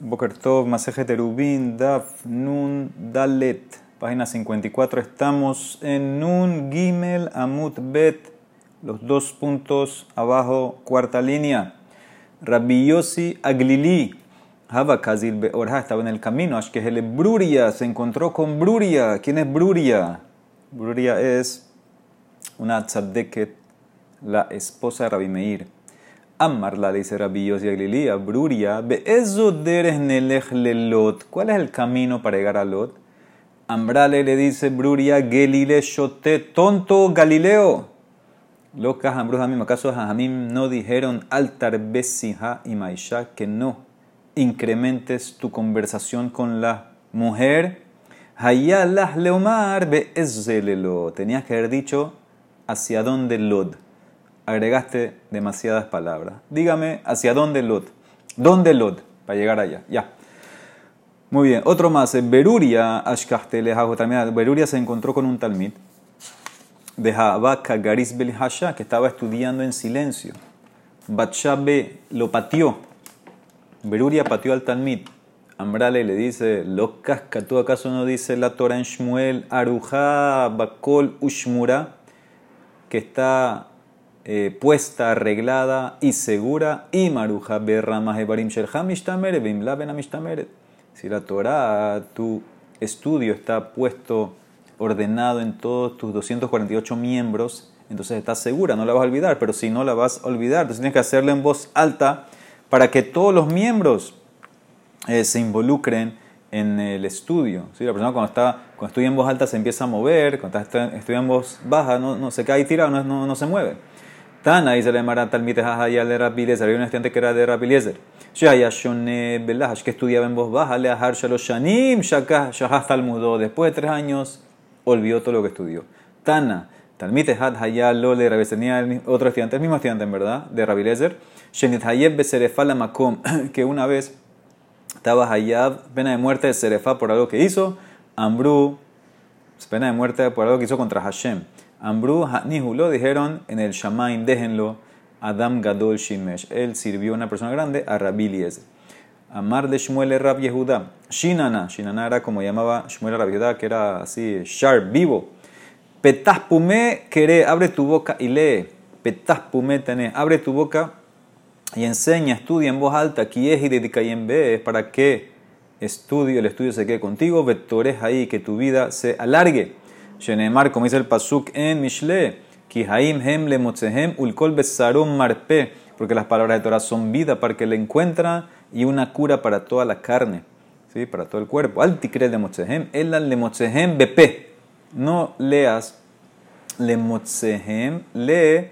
Boker Tov, Maseje Terubin, Daf, Nun, Dalet, página 54. Estamos en Nun, Gimel, Amut, Bet, los dos puntos abajo, cuarta línea. Rabbi Yossi Aglili, Hava Kazil Beorha, estaba en el camino. Ashkehele Bruria, se encontró con Bruria. ¿Quién es Bruria? Bruria es una tzadeket, la esposa de Rabbi Meir. Amarla dice Rabbi Yossi Aglili, a Bruria, lelot. ¿Cuál es el camino para llegar a Lot? Ambrale le dice Bruria, Gelile shote, tonto Galileo. Locas Ambrus Hamim, ¿acaso Hamim no dijeron altar besija y maisha que no incrementes tu conversación con la mujer? Hayalah leomar be'ezelelo. Tenías que haber dicho hacia dónde Lod. Agregaste demasiadas palabras. Dígame hacia dónde Lod. ¿Dónde Lod? Para llegar allá. Ya. Muy bien. Otro más. Beruria, Beruria se encontró con un talmid de Habaka Garis Belhasha, que estaba estudiando en silencio. Batshabe lo pateó. Beruria pateó al Talmid. Ambrale le dice, locas, ¿tú acaso no dice la Torah en Shmuel, Aruja Bakol Ushmura, que está eh, puesta, arreglada y segura, y Maruja Berramah Ebarim Shelham Mishtameret, Bimla Ben Si la Torah, tu estudio está puesto ordenado en todos tus 248 miembros, entonces estás segura, no la vas a olvidar, pero si no la vas a olvidar, entonces tienes que hacerla en voz alta para que todos los miembros eh, se involucren en el estudio. ¿sí? La persona cuando, está, cuando estudia en voz alta se empieza a mover, cuando está, estudia en voz baja no, no se cae y tira, no, no, no se mueve. Tana dice la Emara Talmite Jajaya de Rabiliezer. Había un estudiante que era de Rabiliezer. Shaya Shone Belash, que estudiaba en voz baja, le Ahar Shalosh Shanim, Shakah Shahaz Talmudo. Después de tres años olvidó todo lo que estudió. Tana, Talmite Had Hayal Lole Rabi, tenía otro estudiante, el mismo estudiante en verdad, de Rabbi Lezer, Shenit Hayeb Beserefala Makom, que una vez estaba Hayab, pena de muerte de Serefa por algo que hizo, Ambru, pena de muerte por algo que hizo contra Hashem. Ambru, Nihulo, dijeron en el Shamaim, déjenlo, Adam Gadol Shimesh. Él sirvió a una persona grande, a Rabbi Lezer. Amar de Shmuel Rab Yehuda. Shinana. Shinana era como llamaba Shmuel Rab Yehuda, que era así, sharp, vivo. Petaz pume quere, abre tu boca y lee. Petaz pume tené, abre tu boca y enseña, estudia en voz alta. Es y dedica y en B, para que estudio, el estudio se quede contigo. Vectores ahí, que tu vida se alargue. Shenemar, como dice el Pasuk en Mishle. Kihaim hem le motzehem ulkol besarum marpe. Porque las palabras de Torah son vida para que le encuentra y una cura para toda la carne, ¿sí? para todo el cuerpo. Altikre de Motzehem, el le Motzehem BP. No leas le Motzehem, lee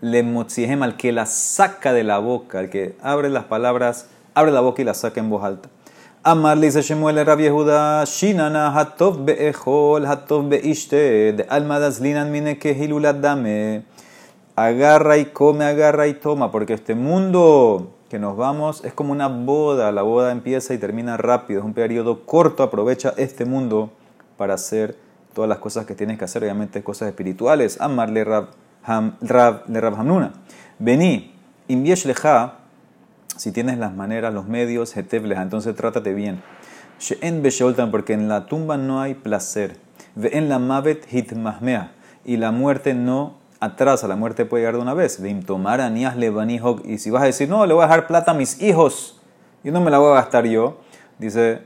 le Motzehem al que la saca de la boca, al que abre las palabras, abre la boca y la saca en voz alta. Amar le dice Shemuel Rabbi Yehuda, Shinana hatov be'echol, hatov be'ishte, de almadas linan mine que dame. Agarra y come, agarra y toma, porque este mundo que nos vamos es como una boda. La boda empieza y termina rápido. Es un periodo corto. Aprovecha este mundo para hacer todas las cosas que tienes que hacer. Obviamente cosas espirituales. Amarle Rab, Rab, le Rab Hamnuna. Vení, inviesh leja. Si tienes las maneras, los medios, hetevleja. Entonces trátate bien. She'en besholtan, porque en la tumba no hay placer. Ve en la mavet hitmahmea. Y la muerte no atrás a la muerte puede llegar de una vez. tomar Y si vas a decir, no, le voy a dejar plata a mis hijos, yo no me la voy a gastar yo. Dice,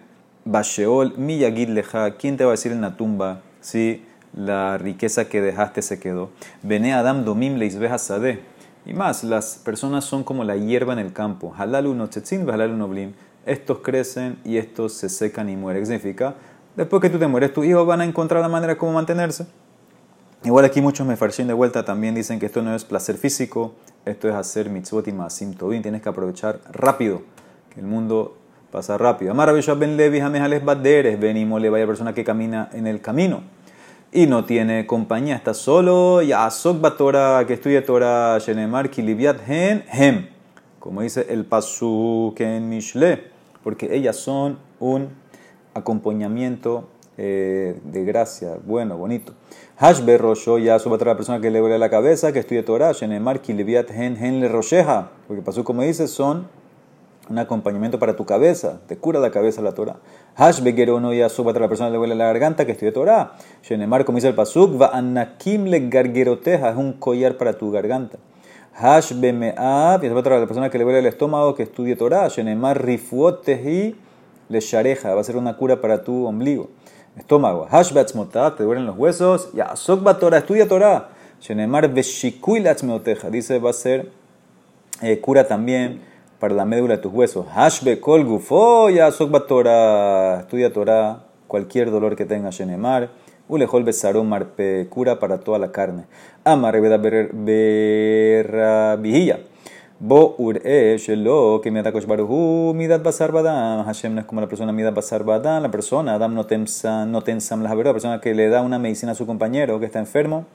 Basheol, miyagid leja, ¿quién te va a decir en la tumba si la riqueza que dejaste se quedó? Bene Adam domim leisbeja sade. Y más, las personas son como la hierba en el campo. Halalu nochetzin, halalu noblim. Estos crecen y estos se secan y mueren. ¿Qué significa? Después que tú te mueres, tus hijos van a encontrar la manera como mantenerse. Igual aquí muchos mefarshim de vuelta también dicen que esto no es placer físico, esto es hacer mitzvot y masim tobin. Tienes que aprovechar rápido, que el mundo pasa rápido. Amar ben levi baderes, venimos le vaya persona que camina en el camino y no tiene compañía, está solo. Ya asok batora que estudia Torah shenemar kilibiat hen hem, como dice el pasuk en Mishle, porque ellas son un acompañamiento eh, de gracia, bueno, bonito. Hashber Rosho, ya su la persona que le duele la cabeza, que estudia Torah, Shenemar, Kilibiat, Hen, Hen, Le Rosheja, porque pasó como dice, son un acompañamiento para tu cabeza, te cura la cabeza la Torah. Hash no ya para la persona le huele la garganta que estudia Torah. Shenemar, como dice el pasuk, va anakim le gargeroteja, es un collar para tu garganta. Hash bemeab, y para la persona que le huele el estómago que estudie Torah. Shenemar rifuotehi le shareja, va a ser una cura para tu ombligo. Estómago. Hash beatzmotat, te duelen los huesos. Ya asok Torah, estudia Torah. Shenemar veshikui dice va a ser eh, cura también para la médula de tus huesos. Hashbe kol gufo ya Torah. Estudia Torah. Cualquier dolor que tenga Shenemar. Ulejol besarom marpe. Cura para toda la carne. Amar veda vigilla. Bo ure shelo que me atacosh baruhu midat basar badam. Hashem no es como la persona midat basar badam. La persona, Adam no tensam, no tensam la verdad. La persona que le da una medicina a su compañero que está enfermo.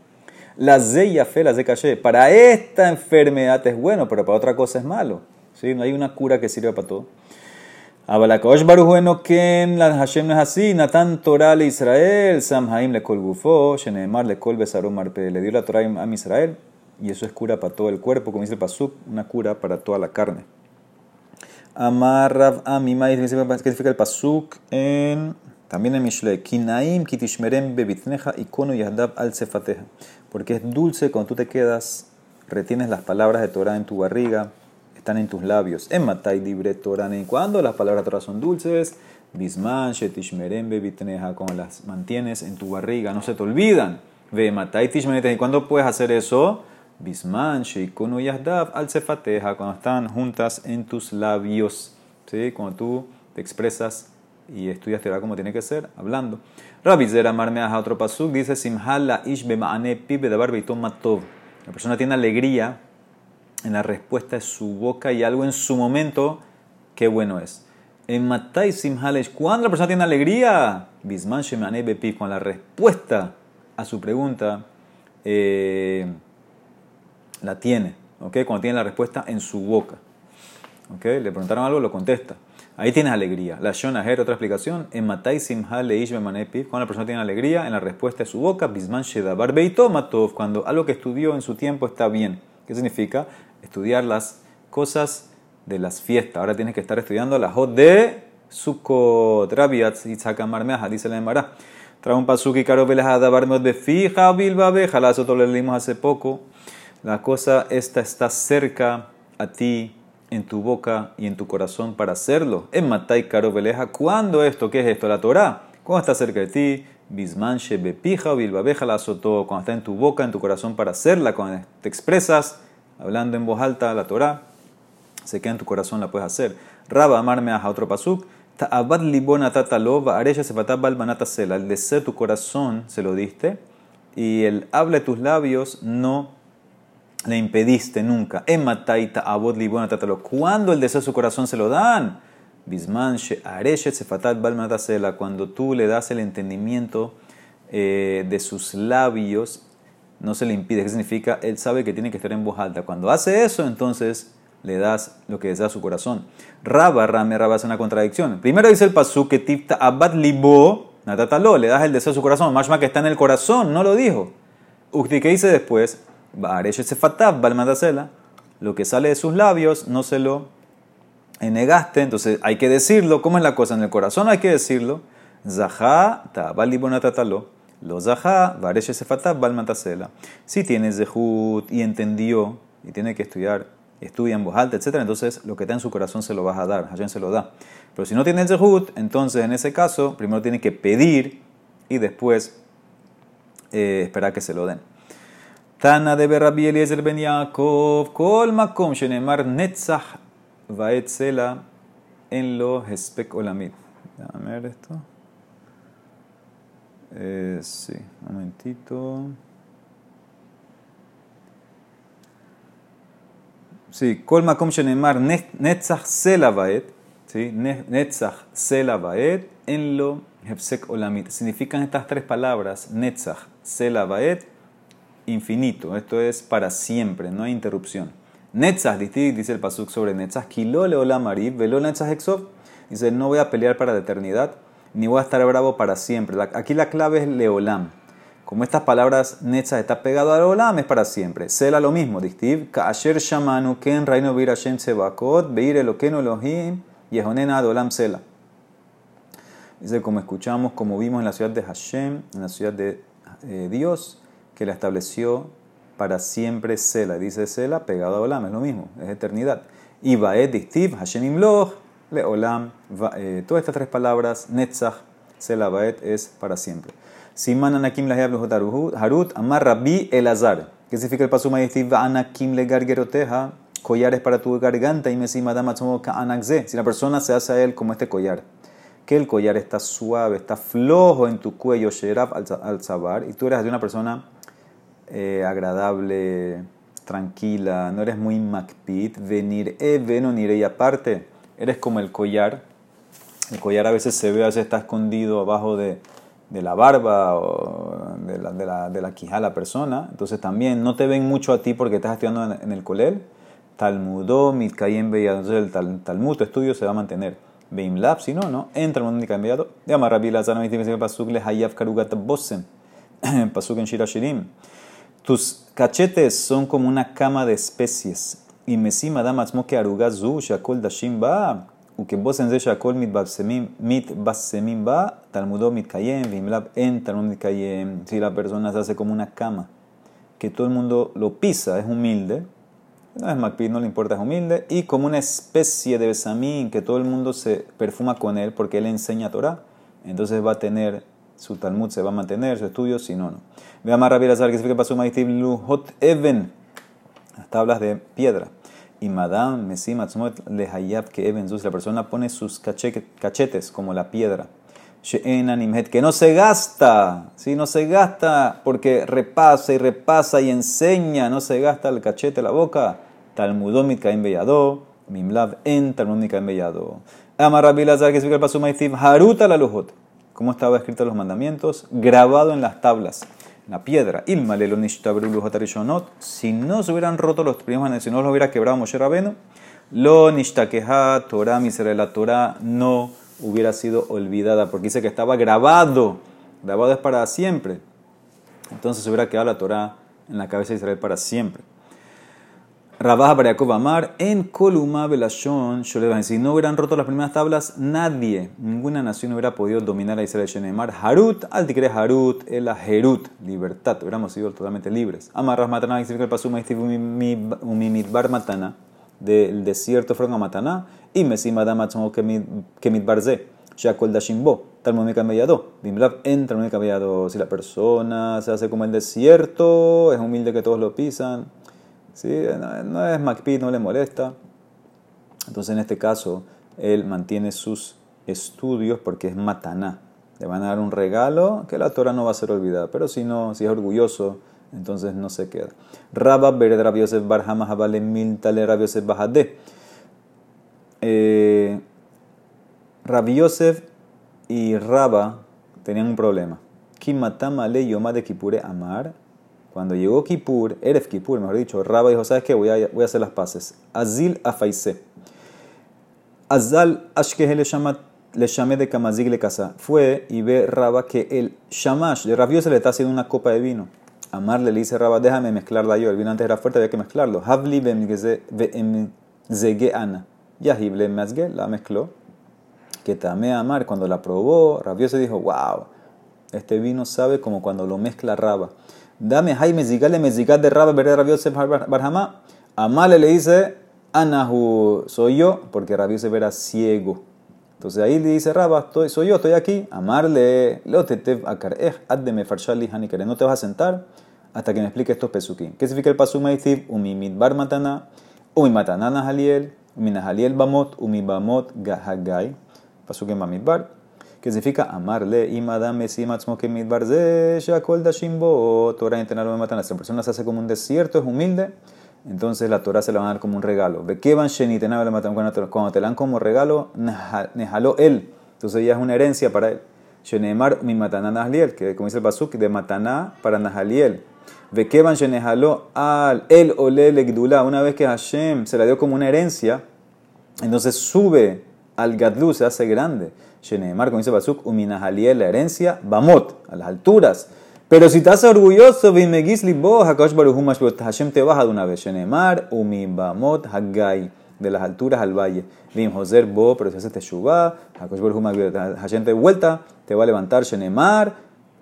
La zeya fe, la ze. Para esta enfermedad es bueno, pero para otra cosa es malo. ¿Sí? No hay una cura que sirva para todo. Abalakosh Baruj Ken, la Hashem no es así. Natan Torah le Israel, Samhaim le kol gufo, Shenemar le kol marpe. Le dio la Torah a Israel y eso es cura para todo el cuerpo, como dice el Pasuk, una cura para toda la carne. Amar Rav Amimai, ¿qué significa el Pasuk? En, también en Mishle. Kinaim kitishmerem bebitneja ikono yahdab al sefateja. Porque es dulce cuando tú te quedas, retienes las palabras de Torah en tu barriga están en tus labios. En Matai Libre Torah, cuando las palabras de Torah son dulces, Bisman, Shetishmerem, Bebitneja, cuando las mantienes en tu barriga, no se te olvidan. Ve Matai Tishmerem, ¿y cuándo puedes hacer eso? Bisman, Sheikunu Yahdav, Al Sefateja, cuando están juntas en tus labios. ¿Sí? Cuando tú te expresas y estudias Torah como tiene que ser, hablando. Rabbi Zera a otro pasuk, dice Simhal la ish bema'ane pib bedabar matov. La persona tiene alegría en la respuesta de su boca y algo en su momento, qué bueno es. En Matai Simhalesh, cuando la persona tiene alegría, Bisman Shemane Bepi, con la respuesta a su pregunta eh, la tiene, ¿ok? Cuando tiene la respuesta en su boca, ¿ok? Le preguntaron algo, lo contesta. Ahí tienes alegría. La Shonaher, otra explicación. En Matai Simhaleish Bemanepi, cuando la persona tiene alegría, en la respuesta de su boca, Bisman Shedabar Beito Matov, cuando algo que estudió en su tiempo está bien. ¿Qué significa? Estudiar las cosas de las fiestas. Ahora tienes que estar estudiando la Jod de Sukkot. Rabiat y Meaja, dice la Emara. Trae un pasuki caro de befija bilbabeja. La lo leímos hace poco. La cosa esta está cerca a ti, en tu boca y en tu corazón para hacerlo. En Matai caro veleja. ¿Cuándo esto? ¿Qué es esto? La Torah. ¿Cuándo está cerca de ti? Bismanche bepija bilbabeja la azotó. Cuando está en tu boca, en tu corazón para hacerla. Cuando te expresas hablando en voz alta la Torah, se queda en tu corazón, la puedes hacer. Raba amarme a otro pasuk. Ta'abad libona tatalova, areya sepatabal sela. El deseo de tu corazón se lo diste y el habla de tus labios no le impediste nunca. Ematai ta'abod libona tatalo. Cuando el deseo de su corazón se lo dan? Bisman areshet sefatat bal sela. Cuando tú le das el entendimiento eh, de sus labios no se le impide. ¿Qué significa? Él sabe que tiene que estar en voz alta. Cuando hace eso, entonces le das lo que desea su corazón. Raba, rame, raba es una contradicción. Primero dice el pasú que tifta abad libo, natatalo, le das el deseo a su corazón. Mashma que está en el corazón, no lo dijo. Ukti, ¿qué dice después? Lo que sale de sus labios no se lo negaste, entonces hay que decirlo. ¿Cómo es la cosa? En el corazón hay que decirlo. Zahá, abad libo, natatalo. Lo zaha, vareshe sefatab, balmatasela. Si tiene zehut y entendió y tiene que estudiar, estudia en voz alta, etc., entonces lo que está en su corazón se lo vas a dar, Hashem se lo da. Pero si no tiene zehut, entonces en ese caso, primero tiene que pedir y después eh, esperar que se lo den. Tana de Rabbi Eliezer ben Yaakov, kol makom shenemar netzach vaetzela en lo hespek olamid. Déjame ver esto. Eh, sí, un momentito. Sí, Kol Makom Shenemar Netzach Selavaet, ¿sí? Netzach Selavaet, en lo Hefsek Olamit. Significan estas tres palabras, Netzach Selavaet, infinito. Esto es para siempre, no hay interrupción. Netzach, dice el Pasuk sobre Netzach, Kilo Leolamarib, Velo Netzach Exov. Dice, no voy a pelear para la eternidad ni voy a estar bravo para siempre. Aquí la clave es Leolam. Como estas palabras netzach está pegado al olam, es para siempre. Sela lo mismo. Dictiv, ka'asher shamanu ken reino vir Hashem sebakot, beir elokenu Elohim, yehonena adolam sela. Dice, como escuchamos, como vimos en la ciudad de Hashem, en la ciudad de eh, Dios, que la estableció para siempre Sela. Dice Sela, pegado a Olam, es lo mismo, es eternidad. Y Baed Dictiv, Hashem Imloch, Le Olam, eh, todas estas tres palabras, Netzach, Sela Baed, es para siempre. Siman anakim lahayab harut, amar rabbi elazar. ¿Qué significa el paso maestiv anakim le gargeroteja? Collares para tu garganta y mesima damatsumo ka anakze. Si la persona se hace a él como este collar, que el collar está suave, está flojo en tu cuello, sherab al sabar, y tú eres de una persona eh, agradable, tranquila, no eres muy macpit, venir, e veno, y aparte, eres como el collar. El collar a veces se ve, a veces está escondido abajo de de la barba o de la, de la, de la quijada la persona. Entonces también no te ven mucho a ti porque estás estudiando en, el colel. Talmudó, Mitkayem Beyado. Entonces el tal, Talmud, tu estudio, se va a mantener. Beimlab, si no, no. Entra en Mitkayem Beyado. Llama Rabbi Lazar, me Pasuk le Hayaf Karugat Bosen. Pasuk en Shirashirim. Tus cachetes son como una cama de especies. Y mesima damatzmoke arugazu shakol dashim ba וכבושם זה שהכל מתבשמים בה, תלמודו מתקיים, ואם לאו אין תלמוד מתקיים. Si la persona se hace como una cama, que todo el mundo lo pisa, es humilde, no es macpid, no le importa, es humilde, y como una especie de besamín, que todo el mundo se perfuma con él porque él enseña Torah, entonces va a tener, su Talmud se va a mantener, su estudio, si no, no. Ve a Marra saber que se pasó Maitib Luhot Even, las tablas de piedra y Madame Mesim le Hayab que Eben la persona pone sus cachetes como la piedra. Que no se gasta, ¿sí? no se gasta porque repasa y repasa y enseña, no se gasta el cachete, la boca. Talmudomit Kaim Beyado, Mimlav en Talmudomit Kaim Beyado. Amarrabilazar que explica el paso Haruta la Lujot. ¿Cómo estaba escrito los mandamientos? Grabado en las tablas la piedra. Si no se hubieran roto los primeros si no los hubiera quebrado Moshe Rabenu, lo nishtakeha Torah misera la Torah no hubiera sido olvidada, porque dice que estaba grabado, grabado es para siempre. Entonces se hubiera quedado la Torah en la cabeza de Israel para siempre. Rabaja para Jacob Amar, en Columa Belashon, si no hubieran roto las primeras tablas, nadie, ninguna nación hubiera podido dominar a Israel. Shenemar, Harut, al tigre Harut, el Herut, libertad, hubiéramos sido totalmente libres. Amarras Matana, significa el pasuma, umimidbar Matana, del desierto fueron a Matana, y Mesima Damatsumo Kemit Barze, Shakol Dashimbo, Talmudika Mellado, Bimlab en Mellado. Si la persona se hace como el desierto, es humilde que todos lo pisan ¿sí? no, es MacPid, no le molesta. Entonces en este caso él mantiene sus estudios porque es mataná. Le van a dar un regalo que la Torah no va a ser olvidada. Pero si no, si es orgulloso, entonces no se queda. Rabba Bered Rabbi Yosef Barhama Habale Miltale Rabbi Yosef Bahade. Eh, y Rabba tenían un problema. Kimatama le yoma de Kipure Amar. Cuando llegó Kippur, Erev Kippur, mejor dicho, Rabba dijo, ¿sabes qué? Voy a, hacer las paces. Azil afaise. Azal ashkehe le llamé de Kamazig le casa. Fue y ve Rabba que el shamash de Rabio se le está haciendo una copa de vino. Amarle le dice Rabba, déjame mezclarla yo. El vino antes era fuerte, había que mezclarlo. Havli zege ana. Yahib le la mezcló. Que tamé amar. Cuando la probó, Rabio se dijo, wow, este vino sabe como cuando lo mezcla Rabba. Dame Jaime Zigale Mezigat de Rabba Bered Rabbi Yosef Barhama. Amale le dice, Anahu, soy yo, porque Rabbi Yosef era ciego. Entonces ahí le dice Rabba, soy yo, estoy aquí. Amarle, Lotetev Akareh, Addeme Farshali Hanikere. No te vas a sentar hasta que me explique estos pesukim. ¿Qué significa el pasuk Maitiv? Umi bar matana, umi matana nahaliel, umi nahaliel bamot, umi bamot gahagai. Pasuk en bar que significa amarle, y madame si que mitbarze, shakol dashimbo, Torah entrenarlo me matan. Si la persona se hace como un desierto, es humilde, entonces la Torah se la van a dar como un regalo. Ve que van sheni le matan cuando te la dan como regalo, nejaló él. Entonces ya es una herencia para él. Shenemar mi mataná Nahaliel, que como dice el Basuk, de mataná para Nahaliel. Ve que van shenejaló al el ole legdula. Una vez que Hashem se la dio como una herencia, entonces sube al gadlu, se hace grande. Sheneemar, como dice Basuk, uminahaliel, la herencia, bamot, a las alturas. Pero si estás orgulloso, vimegis libo, hakadosh baruhumash, Hashem te baja de una vez. Shenemar, umi bamot, hagai, de las alturas al valle. Vim joser bo, pero si haces teshuvah, hakadosh baruhumash, Hashem te vuelta, te va a levantar. Shenemar,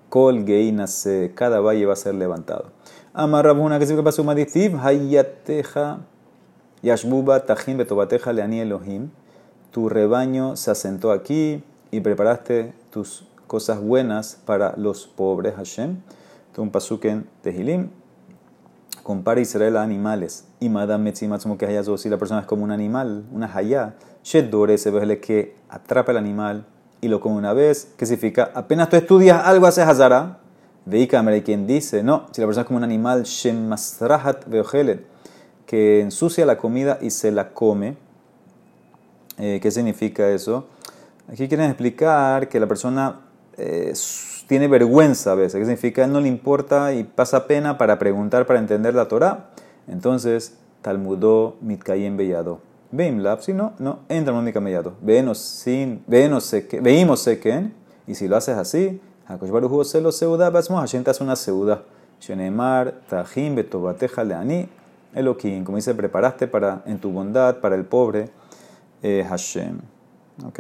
kol geinase, cada valle va a ser levantado. Amar Rabuna, que se pasó madistiv, hayateja, yashbuba, tajin, betobateja, leani Elohim. Tu rebaño se asentó aquí y preparaste tus cosas buenas para los pobres, Hashem. Esto un pasuk en Tehilim. Compara Israel a animales. Y Madame Metzimatsumo que haya si la persona es como un animal, una hayá. Sheddore se ve que atrapa el animal y lo come una vez. ¿Qué significa? Apenas tú estudias algo, haces hazara. Veika quien dice, no, si la persona es como un animal, Veohelet, que ensucia la comida y se la come. Eh, ¿Qué significa eso? Aquí quieren explicar que la persona eh, tiene vergüenza a veces. ¿Qué significa? él no le importa y pasa pena para preguntar, para entender la Torah. Entonces, Talmudó Mitkayem Bellado. Lab, si no, no, entra en Mitkayem Bellado. Venos sin, veimos seken, y si lo haces así, Hakosh Baruch se lo seuda, basmo, Hashem te hace una seuda. Shenemar, Tajim, Betobateja, Leani, Elohim, como dice, preparaste para, en tu bondad para el pobre eh, Hashem. ¿Ok?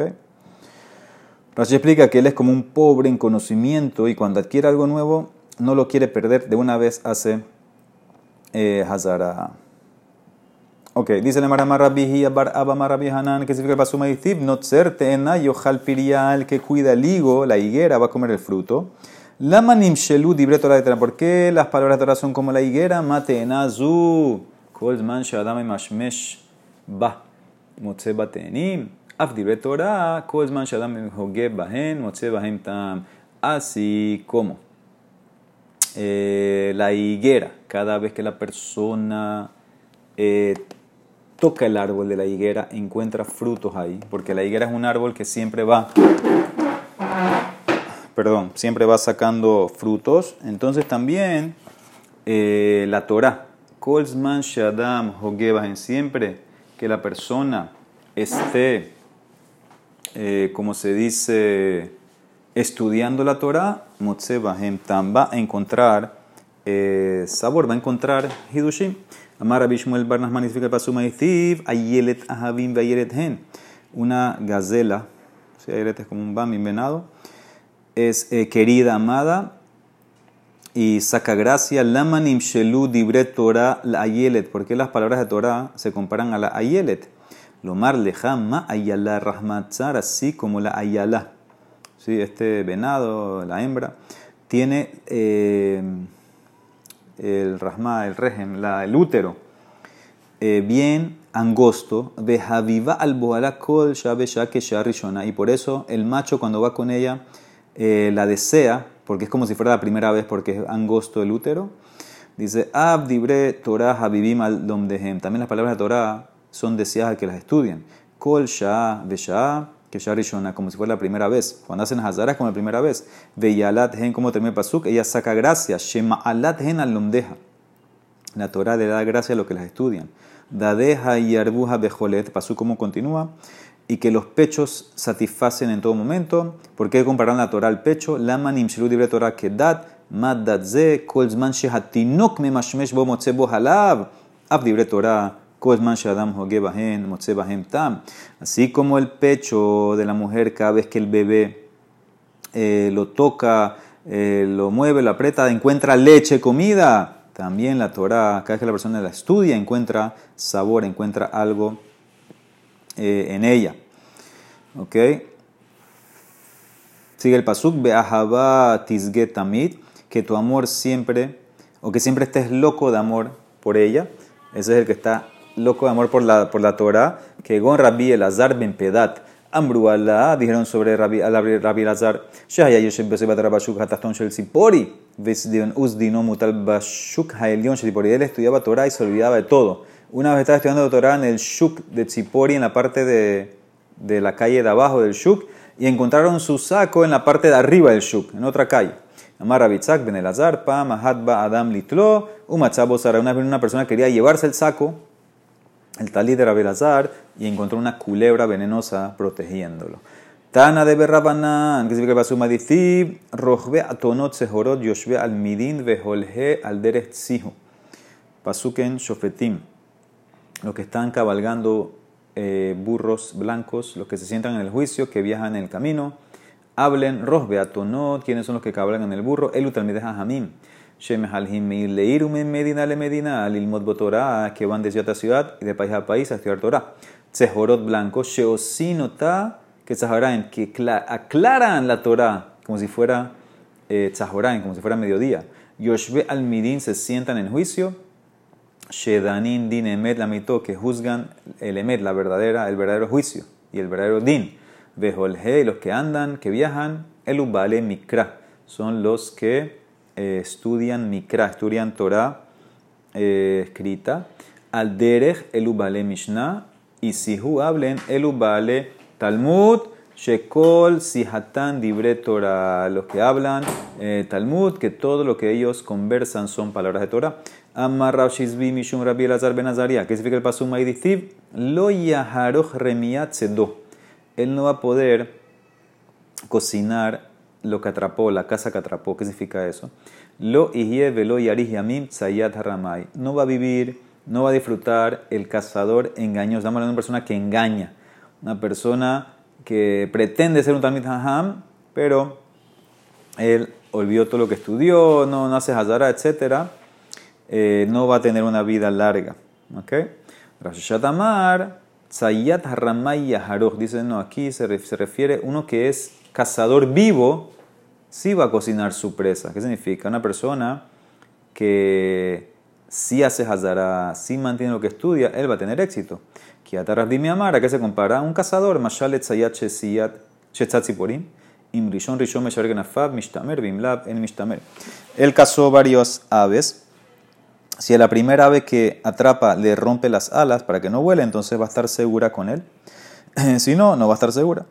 Rashi explica que él es como un pobre en conocimiento y cuando adquiere algo nuevo no lo quiere perder, de una vez hace eh, Hazara. Ok, dice el Marama Rabbi Bar Abba Rabbi Hanan, que significa el paso Maitib, no tena yohal el que cuida el higo, la higuera, va a comer el fruto. Lamanim shelu dibre Torah de ¿Por qué las palabras de Torah son como la higuera? Mate enazu, kolzman shadam mashmesh ba, motze batenim. Así como la higuera, cada vez que la persona toca el árbol de la higuera, encuentra frutos ahí, porque la higuera es un árbol que siempre va, perdón, siempre va sacando frutos. Entonces también la Torah, Kolzman Shadam siempre que la persona esté eh, como se dice, estudiando la Torah, Bahem Tam va a encontrar eh, sabor, va a encontrar Hidushim. Amar Abishmuel Barnas magnifica el paso Maitiv, Ayelet Ahavim Ayelet Hen. Una gazela, sea, Ayelet es como un bambi venado, es eh, querida, amada y saca gracia. Lamanim Shelu Dibre Torah la Ayelet. ¿Por qué las palabras de Torah se comparan a la Ayelet? Lomar lejama ayala rahmatzar, así como la ayala. ¿Sí? Este venado, la hembra, tiene eh, el rahma, el régimen, el útero, eh, bien angosto, de javiva al kol que y por eso el macho cuando va con ella eh, la desea, porque es como si fuera la primera vez, porque es angosto el útero. Dice, abdibre Torah habibim al domdehem. También las palabras de Torah son deseadas que las estudien. Kol Shah, Shah, que Shah como si fuera la primera vez. Cuando hacen Hazara es como la primera vez. Veyalat Hen, como termina el Pasuk, ella saca gracia. Shema Alat Hen al La Torah le da gracia a los que las estudian. Dadeja y Arbuja Bejolet, Pasuk como continúa. Y que los pechos satisfacen en todo momento. ¿Por qué comparan la Torah al pecho? Lama Nimshilu Dibre Torah Kedat, Madadze, Kolzman Shehatinok Memashmesh Bo Motzebo Halav, Ab Dibre Torah. Así como el pecho de la mujer, cada vez que el bebé eh, lo toca, eh, lo mueve, lo aprieta, encuentra leche, comida. También la Torah, cada vez que la persona la estudia, encuentra sabor, encuentra algo eh, en ella. ¿Ok? Sigue el pasuk, Be'ahaba tisget tamid, que tu amor siempre, o que siempre estés loco de amor por ella. Ese es el que está loco de amor por la, por la Torah, que Gon Rabbi Elazar ben Pedat. Ambruala, dijeron sobre Rabbi, Rabbi Elazar, Shahaya Yoshem Besebat Rabashuk Hataston Shel Sipori, Uzdino Mutal Bashuk Haelion Sipori. Él estudiaba Torah y se olvidaba de todo. Una vez estaba estudiando Torah en el Shuk de Tzipori, en la parte de, de la calle de abajo del Shuk, y encontraron su saco en la parte de arriba del Shuk, en otra calle. Amar ben Elazar, Pa, Mahatba Adam Litlo, Umatzabo Sara. Una una persona quería llevarse el saco el talí de Rabelazar y encontró una culebra venenosa protegiéndolo. Tana de Berrabanan, que significa el Pasuk Madifib, Rojbe atonot sehorot yoshve al midin veholhe al derech tzihu. Pasuken Shofetim, los que están cabalgando eh, burros blancos, los que se sientan en el juicio, que viajan en el camino, hablen, Rojbe atonot, ¿quiénes son los que cabalgan en el burro? Shemehalhim leirum en Medina le Medina, botorá, que van de ciudad a ciudad y de país a país a estudiar Torah. Sehorot blanco, sheosinota, que Tzahorain, que aclaran la Torah como si fuera eh, como si fuera mediodía. Yoshve al midin se sientan en juicio. Shedanin din emet la mito, que juzgan el emet, la verdadera, el verdadero juicio y el verdadero din. Beholhe, los que andan, que viajan, el ubale mikra, son los que eh, estudian mikra, estudian Torah eh, escrita. Al derech, el ubale mishnah, y si hablen, el ubale Talmud, Shekol, Sihatan, Dibre Torah, los que hablan eh, Talmud, que todo lo que ellos conversan son palabras de Torah. Amar Rav Shizbi Mishum Rabbi Elazar Ben Azaria. ¿Qué significa el pasum Maiditiv? Lo Yaharoch Remiat Sedo. Él no va a poder cocinar lo que atrapó, la casa que atrapó. ¿Qué significa eso? Lo Ihye Velo Yarih Yamim Tzayat Haramai. No va a vivir, no va a disfrutar el cazador engañoso. Estamos hablando de una persona que engaña una persona que pretende ser un Talmid Haham, pero él olvidó todo lo que estudió, no, hace Hazara, etc., eh, no va a tener una vida larga. ¿Ok? Amar, Tzayat Haramay Yaharoch, dice, no, aquí se, refiere uno que es cazador vivo, sí va a cocinar su presa. ¿Qué significa? Una persona que sí hace Hazara, sí mantiene lo que estudia, él va a tener éxito. Kiataras dime amar, ¿a qué se compara? Un cazador, Mashalet Sayat Shesiyat Shetzatziporim, Imrishon Rishon Meshaber Genafab, Mishtamer, Bimlab, en Mishtamer. Él cazó varias aves. Si a la primera ave que atrapa le rompe las alas para que no vuele, entonces va a estar segura con él. si no, no va a estar segura.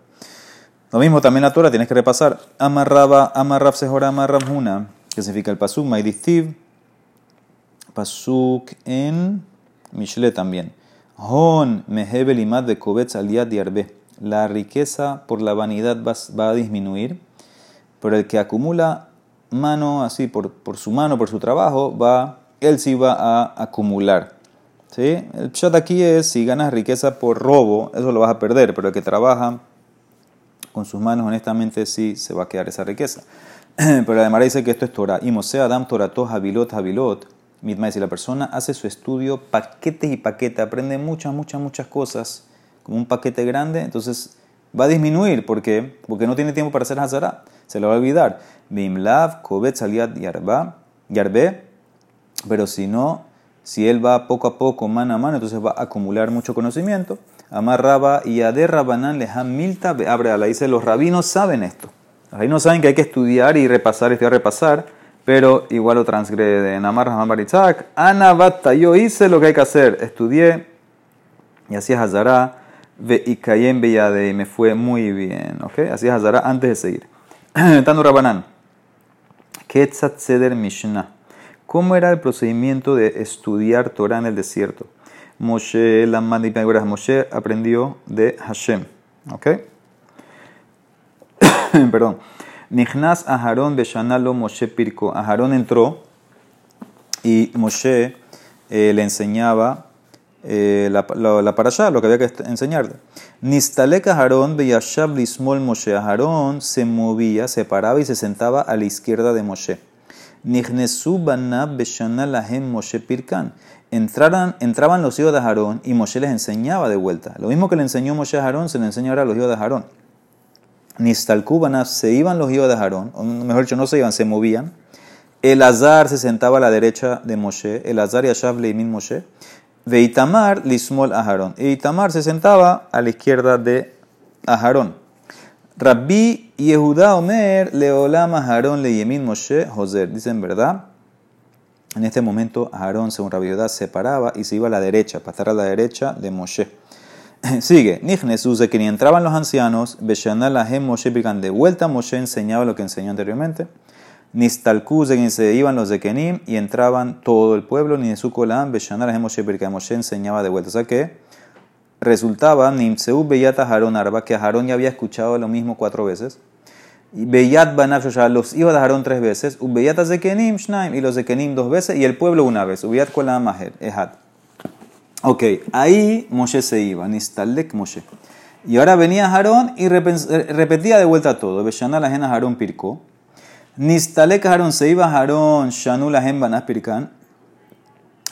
Lo mismo también la Torah, tienes que repasar. Amarraba, amarrab sehora, amarrab huna, que significa el pasuk, maidistiv, pasuk en Mishle también. Hon mehebel imad de kovetz al diarbe. La riqueza por la vanidad va, a disminuir, pero el que acumula mano así por, por su mano, por su trabajo, va, él sí va a acumular. ¿Sí? El chat aquí es, si ganas riqueza por robo, eso lo vas a perder, pero el que trabaja con sus manos, honestamente, sí se va a quedar esa riqueza. pero además dice que esto es Torah. Y Mosea Adam Torato Habilot Habilot si la persona hace su estudio paquetes y paquetes, aprende muchas, muchas, muchas cosas, como un paquete grande, entonces va a disminuir. ¿Por qué? Porque no tiene tiempo para hacer Hazara. Se lo va a olvidar. Bimlav, Kovet, Saliat, Yarbe. Pero si no, si él va poco a poco, mano a mano, entonces va a acumular mucho conocimiento. Amarraba y Rabanán Leham Milta Abre la dice, los rabinos saben esto. Los rabinos saben que hay que estudiar y repasar, estudiar, repasar pero igual lo transgrede. Namar Baritzak, Anabata, yo hice lo que hay que hacer, estudié y así es Hazara, ve y en Bellade y me fue muy bien. ¿ok? Así es Hazara antes de seguir. Tanu Rabanán, Ketzat Seder Mishnah. ¿Cómo era el procedimiento de estudiar Torah en el desierto? Moshe, la Moshe aprendió de Hashem. ¿Ok? Perdón. Nichnas Aharón Beshanalo Moshe Pirko. Aharón entró y Moshe eh, le enseñaba eh, la, la, la parashá, lo que había que enseñarle. Nistalek Aharón Beyashab Lismol Moshe. Aharón se movía, se paraba y se sentaba a la izquierda de Moshe. Entraran, entraban los hijos de Aharón y Moshe les enseñaba de vuelta. Lo mismo que le enseñó Moshe a Aharón, se le enseñó ahora a los hijos de Aharón. Nistalkubanaf se iban los hijos de Aarón, mejor dicho, no se iban, se movían. El Azar se sentaba a la derecha de Moshe, el Azar y Ashav Leimin Moshe. De Itamar lismol Aharón. Y Itamar se sentaba a la izquierda de Aharón. Rabbi Yehuda Omer Leolam Aharón Leyemin Moshe Joser. Dicen verdad. En este momento Aharón, según Rabbi Yehuda, se paraba y se iba a la derecha, para estar a la derecha de Moshe. Sigue, Nijnesus, de que ni entraban los ancianos, Beshanalahem Moshe Pican, de vuelta Moshe enseñaba lo que enseñó anteriormente. Nistalkuz, de que se iban los de Kenim y entraban todo el pueblo, ni de su colam, Beshanalahem Moshe Pican, Moshe enseñaba de vuelta. O sea que resultaba Nimseu Beyat Aharon Arba, que Aarón ya había escuchado lo mismo cuatro veces. Beyat Banav los hijos de Aarón tres veces. Ubeyat Zekenim Shnaim, y los Zekenim dos veces. Y el pueblo una vez. Ubeyat Kolam Maher, Ehad. Ok, ahí Moshe se iba, Nistalek Moshe. Y ahora venía Aarón y repetía de vuelta todo. Beshana la jena Aarón pircó. Nistalek Aarón se iba Aarón, Shanu la Banas pirkan.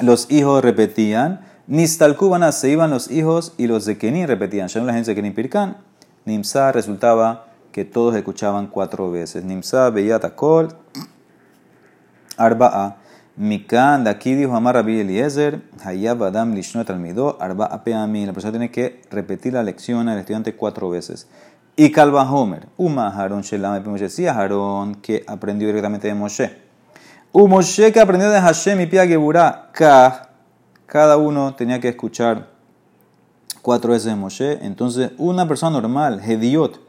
Los hijos repetían. Nistalkubana se iban los hijos y los de Kenin repetían. No la gente de Kenin Pirkan. Nimsa resultaba que todos escuchaban cuatro veces. Nimsa Beyata Kol. Arba'a. Mikan, de aquí dijo Amar Rabbi Eliezer, Hayab Adam Lishnoet Almido, Arba Apeami. La persona tiene que repetir la lección al estudiante cuatro veces. Y Kalba Homer, Uma Haron Shelam, Moshe, sí, Haron que aprendió directamente de Moshe. U Moshe que aprendió de Hashem y Pia Geburah, Kah cada uno tenía que escuchar cuatro veces de Moshe. Entonces, una persona normal, Hediot,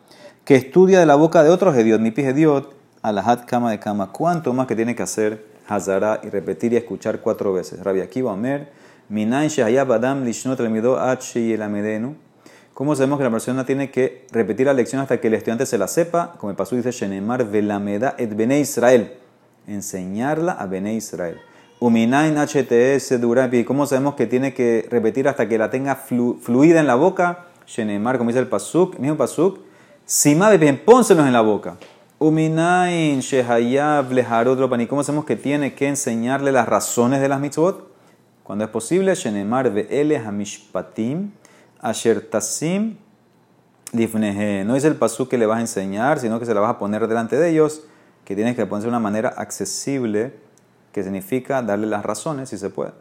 que estudia de la boca de otro Hediot, Nipi Hediot, Alahat Kama de Kama, ¿cuánto más que tiene que hacer Hazara y repetir y escuchar cuatro veces? Rabbi Akiva Omer, Minain Adam Lishnot Elmido H y el Amedenu. ¿Cómo sabemos que la persona tiene que repetir la lección hasta que el estudiante se la sepa? Como el paso dice, Shenemar Velameda et Bene Israel. Enseñarla a Bene Israel. Uminain HTS Durapi. ¿Cómo sabemos que tiene que repetir hasta que la tenga fluida en la boca? Shenemar, como dice el Pasuk, mismo Pasuk. Simabe, bien, pónselos en la boca. Uminain Shehayab Leharodropani. ¿Cómo sabemos que tiene que enseñarle las razones de las mitzvot? Cuando es posible, Shenemar Ve'ele Hamishpatim Asher Difnehe. No es el Pasuk que le vas a enseñar, sino que se la vas a poner delante de ellos, que tienes que ponerse de una manera accesible que significa darle las razones, si se puede.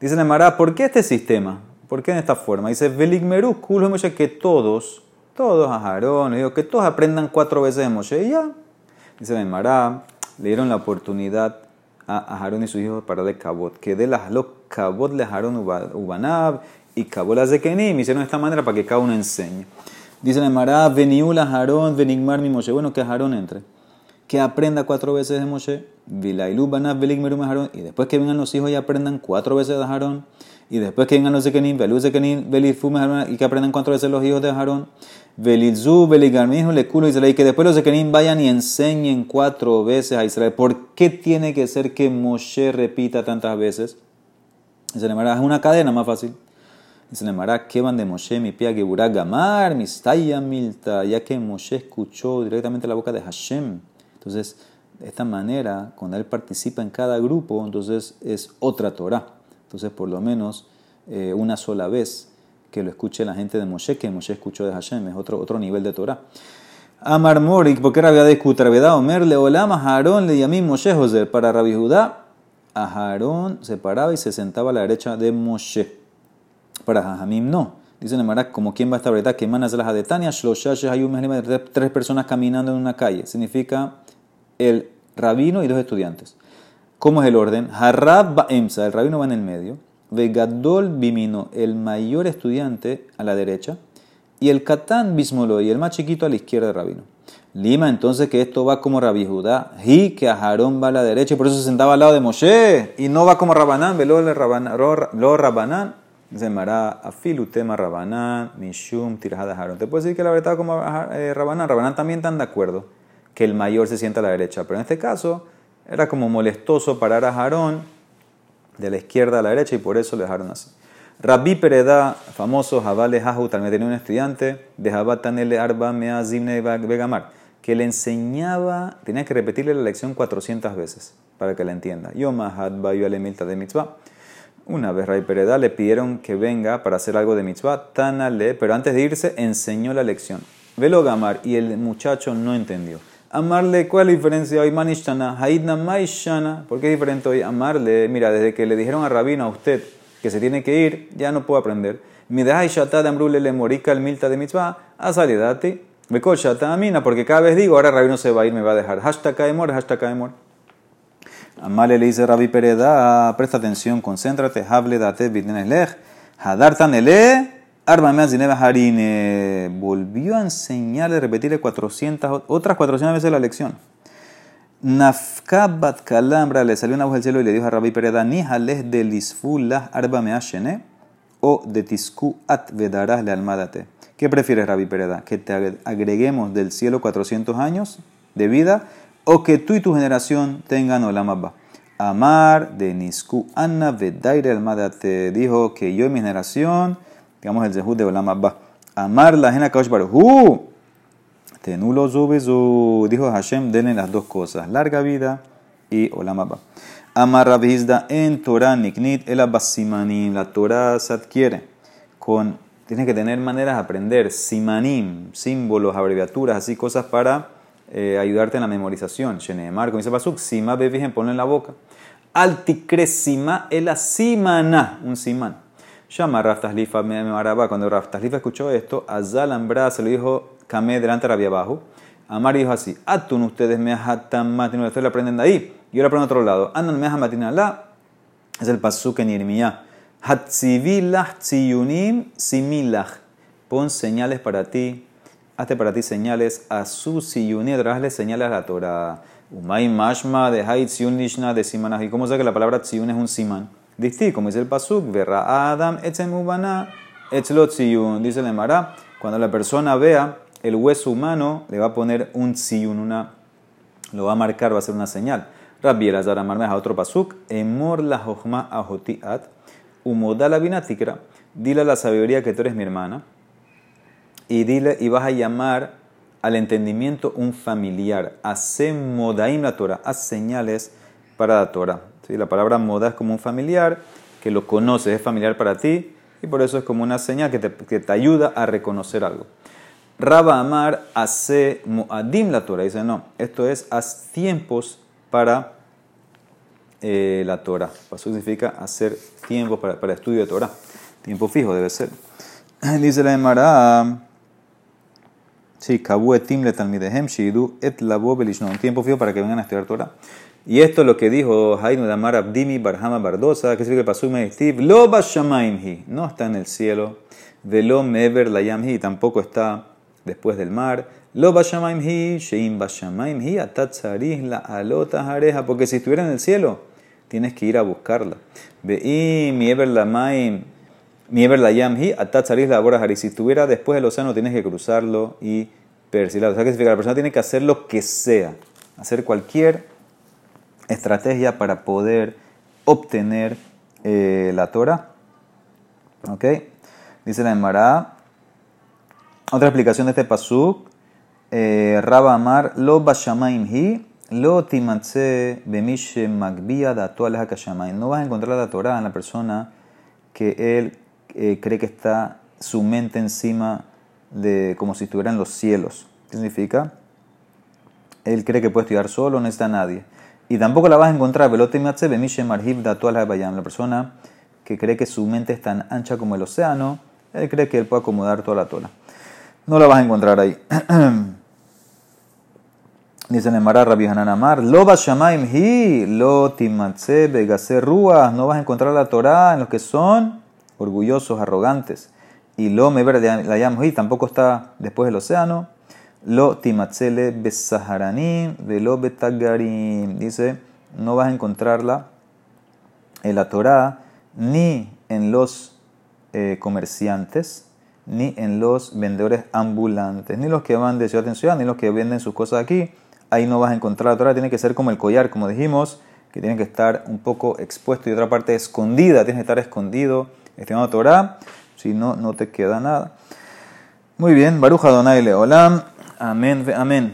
Dice Nemara, ¿por qué este sistema? ¿Por qué en esta forma? Dice, Veligmeru, culo Moshe, que todos, todos a Jarón, digo, que todos aprendan cuatro veces de Moshe y ya. Dice Nemara, le dieron la oportunidad a Jarón y sus hijos para darle cabot, que de las lo cabot le Jarón ubanab y cabot las de Kenim, hicieron de esta manera para que cada uno enseñe. Dice Nemara, veniula Jarón, venigmar mi Moshe, bueno, que Jarón entre que aprenda cuatro veces de Moshe, y después que vengan los hijos y aprendan cuatro veces de Aarón, y después que vengan los Zekenim, y que aprendan cuatro veces los hijos de Aarón, Belitzu, Beligarmijo, Lekulo, Israel, y que después los Zekenim vayan y enseñen cuatro veces a Israel. ¿Por qué tiene que ser que Moshe repita tantas veces? Se le es una cadena más fácil. Le que van de Moshe, mi pia Geburah Gamar, Mistaya Milta, ya que Moshe escuchó directamente la boca de Hashem. Entonces, de esta manera, cuando él participa en cada grupo, entonces es otra Torah. Entonces, por lo menos eh, una sola vez que lo escuche la gente de Moshe, que Moshe escuchó de Hashem, es otro, otro nivel de Torah. Amar Morik, porque Rabbi de Rabbi Omer, Leolama, Aarón, le llamé Moshe José. Para Rabbi Judá, Aarón se paraba y se sentaba a la derecha de Moshe. Para Jajamim no. Dice Nemara, como quien va a estar verdad, que manas las de Tania, tres personas caminando en una calle. Significa el rabino y dos estudiantes. ¿Cómo es el orden? Harrab Ba'emsa, el rabino va en el medio. Vegadol Bimino, el mayor estudiante a la derecha. Y el Katán Bismolo, y el más chiquito a la izquierda del rabino. Lima, entonces que esto va como Rabbi Judá. Y que Aharón va a la derecha, y por eso se sentaba al lado de Moshe. Y no va como Rabanán, velo lo Rabanán. Dice Mará, afilu tema Rabanán, Mishum, tirajada Aharón. Te puedo decir que la verdad como eh, Rabanán. Rabanán también están de acuerdo que el mayor se sienta a la derecha. Pero en este caso era como molestoso parar a Jarón de la izquierda a la derecha y por eso le dejaron así. Rabbi Pereda, famoso Jabal Hahu, también tenía un estudiante de Jabatanele Arba Mea Zimne Vegamar, que le enseñaba, tenía que repetirle la lección 400 veces para que la entienda. Yomahad Bayu Alemilta de Mitzvah. Una vez Rabbi Pereda le pidieron que venga para hacer algo de Mitzvah, Tanale, pero antes de irse enseñó la lección. Velo Gamar y el muchacho no entendió. Amarle, ¿cuál es la diferencia hoy? Manishtana, Haidna Maishana. ¿Por qué es diferente hoy? Amarle, mira, desde que le dijeron a Rabino a usted que se tiene que ir, ya no puedo aprender. Midahai Shata Amrule le morica el milta de mitzvah, asalidati. Bekol Shata Amina, porque cada vez digo, ahora Rabino se va a ir, me va a dejar. Hashtag Kaemor, hashtag Kaemor. Amarle le dice Rabbi Pereda, presta atención, concéntrate, hable date, lej, hadartan Arba Harine volvió a enseñarle, repetirle 400, otras 400 veces la lección. Nafkabat Kalambra le salió una voz del cielo y le dijo a Rabbi Pereda, Ni de lisfulah arba o de tisku at vedarás le almadate. ¿Qué prefieres, Rabbi Pereda? ¿Que te agreguemos del cielo 400 años de vida o que tú y tu generación tengan olamabba? Amar de Nisku Anna Vedaire Almadate dijo que yo y mi generación, digamos el Zehut de Olamabba. Amar la Jena Kaush Baruhu. Tenulo Zubizu. Dijo Hashem, denle las dos cosas, larga vida y Olamabba. Amar Rabizda en Torah Niknit el Abasimanim. La Torah se adquiere con. Tienes que tener maneras de aprender. Simanim, símbolos, abreviaturas, así cosas para eh, ayudarte en la memorización. Sheneemar, como dice Pasuk, Sima bebigen, ponlo en la boca. Alticresima el simana, un simán. Llama Raftahlifa me maraba. Cuando Raftahlifa escuchó esto, Azal Ambra se lo dijo Kamé delante de Rabia abajo. Amar dijo así: Atun ustedes me matin, ustedes lo aprenden de ahí. Yo lo aprendo a otro lado. Andan me la es el pasuk en Irmiyah. Hatzivilach tziyunim similach. Pon señales para ti. Hazte para ti señales a su siyuní. Trájale señales a la Torah. Umay mashma de hay tziyun de simanach. ¿Y cómo sé que la palabra tziyun es un siman? Dice, como dice el pasuk, verra adam etzem ubana etzlo tziyun. Dice el Emara, cuando la persona vea el hueso humano, le va a poner un tziyun, una, lo va a marcar, va a ser una señal. Rabbi Elazar Amarmeja, otro pasuk, emor la jochma ahotiat, umodala la vinatikra, dile a la sabiduría que tú eres mi hermana, y dile, y vas a llamar al entendimiento un familiar, hace modaim la Torah, haz señales para la Torah. ¿Sí? La palabra moda es como un familiar, que lo conoces, es familiar para ti, y por eso es como una señal que te, que te ayuda a reconocer algo. Raba Amar hace moadim la Torah. Dice, no, esto es haz tiempos para eh, la Torah. Eso significa hacer tiempo para, para estudio de Torah. Tiempo fijo debe ser. Dice la Emara. Sí, Kabu etim le talmidehem shidu et labo belishnon. Tiempo fijo para que vengan a estudiar Torah. Y esto es lo que dijo Hainu Damar Abdimi Barhama Bardosa, que significa que pasó Medictiv, lo hi, no está en el cielo, velo mever la hi, tampoco está después del mar, lo hi, sheim hi, atatzarih la alota jareja, porque si estuviera en el cielo, tienes que ir a buscarla. Veí mi ever la maim, mi ever la hi, atatzarih la bora Si estuviera después del océano, tienes que cruzarlo y persilarlo. O sea, que significa la persona tiene que hacer lo que sea, hacer cualquier estrategia para poder obtener eh, la Torah. ¿Ok? Dice la Emara. Otra explicación de este pasuk. Eh, Raba Amar, lo bashamaim hi, lo timatze bemishe magbia No vas a encontrar la Torah en la persona que él eh, cree que está su mente encima de como si estuviera en los cielos. ¿Qué significa? Él cree que puede estudiar solo, no a nadie. Y tampoco la vas a encontrar, la persona que cree que su mente es tan ancha como el océano, él cree que él puede acomodar toda la tola. No la vas a encontrar ahí. Dice Nemara Rabbi Hanan Amar, lo shamaim hi, lo timatze ruas, no vas a encontrar la Torah en los que son orgullosos, arrogantes. Y lo me la hi, tampoco está después del océano. Lo timatzele besaharanim, velo betagarim. Dice, no vas a encontrarla en la Torah ni en los eh, comerciantes, ni en los vendedores ambulantes, ni los que van de ciudad en ciudad, ni los que venden sus cosas aquí. Ahí no vas a encontrar la Torah, tiene que ser como el collar, como dijimos, que tiene que estar un poco expuesto y otra parte escondida, tiene que estar escondido, estimado Torah, si no, no te queda nada. Muy bien, Baruja Donai Leolam. אמן ואמן.